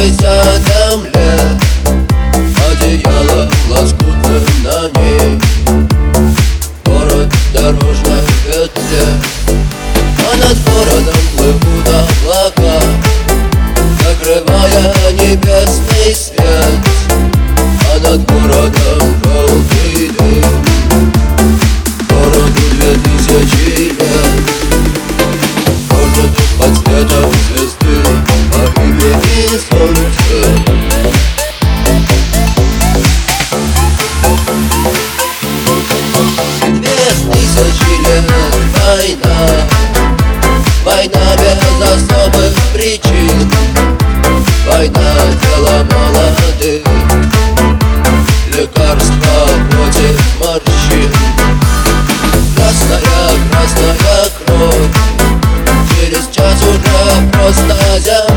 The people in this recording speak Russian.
растрескавшейся земле Одеяло лоскутно на ней. Город дорожной петле А над городом плывут облака Закрывая небесный свет красная кровь Через час уже просто земля